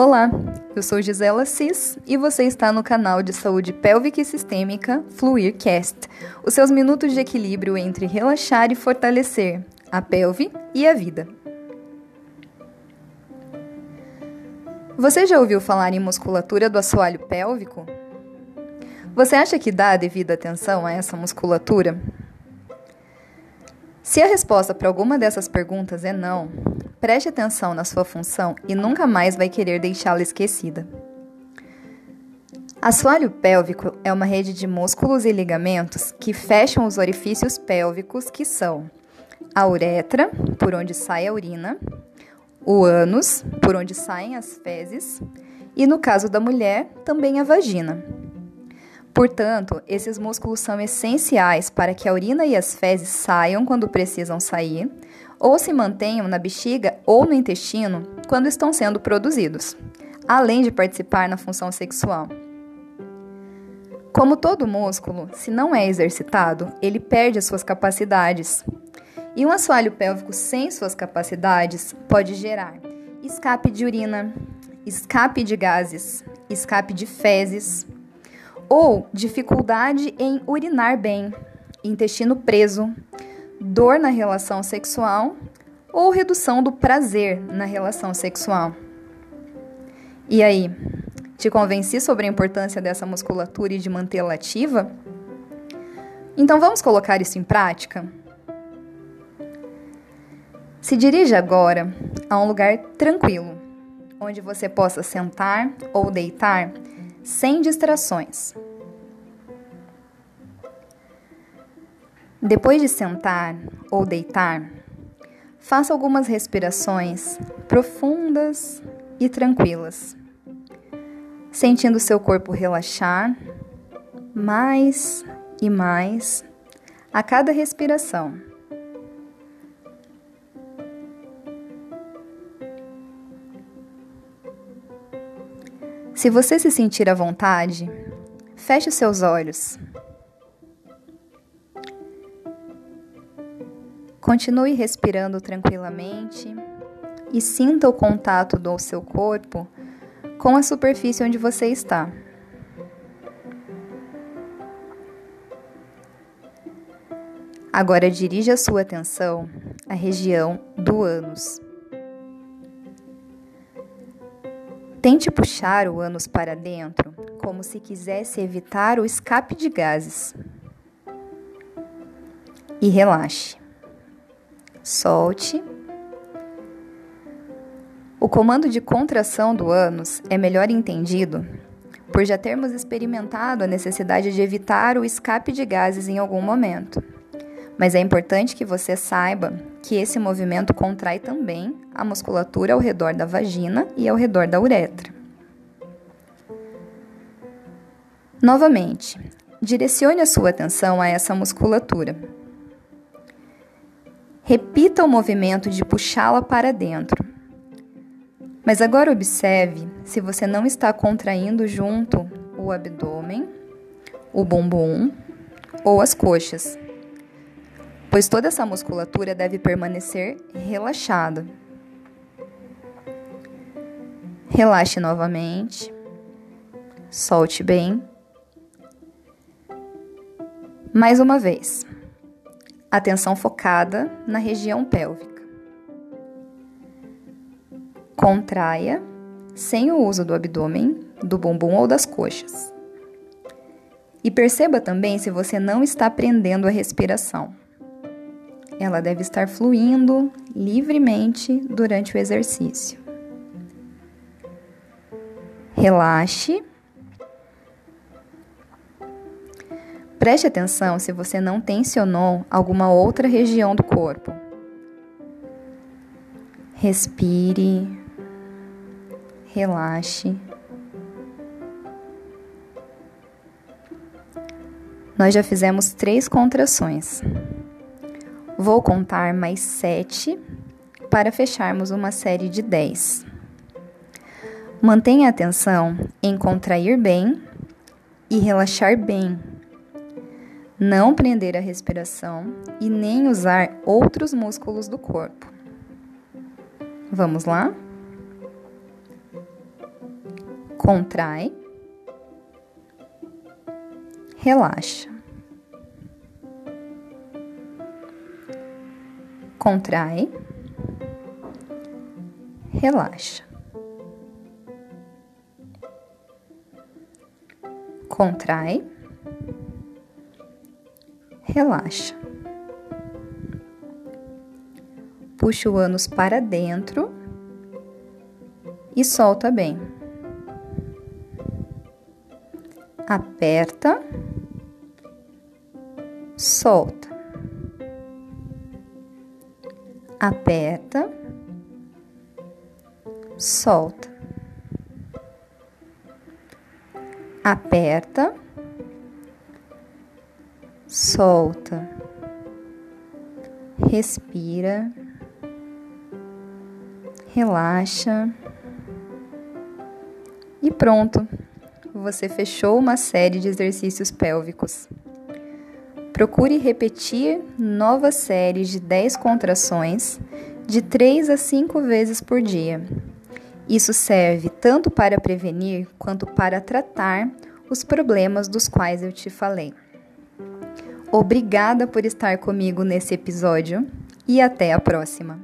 Olá, eu sou Gisela Cis e você está no canal de saúde pélvica e sistêmica FluirCast, os seus minutos de equilíbrio entre relaxar e fortalecer a pelve e a vida. Você já ouviu falar em musculatura do assoalho pélvico? Você acha que dá a devida atenção a essa musculatura? Se a resposta para alguma dessas perguntas é não, preste atenção na sua função e nunca mais vai querer deixá-la esquecida. Assoalho pélvico é uma rede de músculos e ligamentos que fecham os orifícios pélvicos que são a uretra, por onde sai a urina, o ânus, por onde saem as fezes, e no caso da mulher, também a vagina. Portanto, esses músculos são essenciais para que a urina e as fezes saiam quando precisam sair, ou se mantenham na bexiga ou no intestino quando estão sendo produzidos, além de participar na função sexual. Como todo músculo, se não é exercitado, ele perde as suas capacidades. E um assoalho pélvico sem suas capacidades pode gerar escape de urina, escape de gases, escape de fezes, ou dificuldade em urinar bem, intestino preso, dor na relação sexual ou redução do prazer na relação sexual. E aí, te convenci sobre a importância dessa musculatura e de mantê-la ativa? Então vamos colocar isso em prática? Se dirige agora a um lugar tranquilo, onde você possa sentar ou deitar sem distrações. Depois de sentar ou deitar, faça algumas respirações profundas e tranquilas, sentindo seu corpo relaxar mais e mais a cada respiração. Se você se sentir à vontade, feche os seus olhos. Continue respirando tranquilamente e sinta o contato do seu corpo com a superfície onde você está. Agora dirija a sua atenção à região do ânus. Tente puxar o ânus para dentro, como se quisesse evitar o escape de gases. E relaxe. Solte. O comando de contração do ânus é melhor entendido por já termos experimentado a necessidade de evitar o escape de gases em algum momento. Mas é importante que você saiba que esse movimento contrai também a musculatura ao redor da vagina e ao redor da uretra. Novamente, direcione a sua atenção a essa musculatura. Repita o movimento de puxá-la para dentro. Mas agora observe se você não está contraindo junto o abdômen, o bumbum ou as coxas pois toda essa musculatura deve permanecer relaxada. Relaxe novamente, solte bem. Mais uma vez, atenção focada na região pélvica. Contraia sem o uso do abdômen, do bumbum ou das coxas. E perceba também se você não está prendendo a respiração. Ela deve estar fluindo livremente durante o exercício. Relaxe. Preste atenção se você não tensionou alguma outra região do corpo. Respire. Relaxe. Nós já fizemos três contrações. Vou contar mais sete para fecharmos uma série de dez. Mantenha atenção em contrair bem e relaxar bem. Não prender a respiração e nem usar outros músculos do corpo. Vamos lá? Contrai. Relaxa. Contrai. Relaxa. Contrai. Relaxa. Puxa o ânus para dentro e solta bem. Aperta, solta. Aperta, solta. Aperta, solta. Respira relaxa e pronto, você fechou uma série de exercícios pélvicos. Procure repetir novas séries de 10 contrações de 3 a 5 vezes por dia. Isso serve tanto para prevenir quanto para tratar os problemas dos quais eu te falei. Obrigada por estar comigo nesse episódio e até a próxima!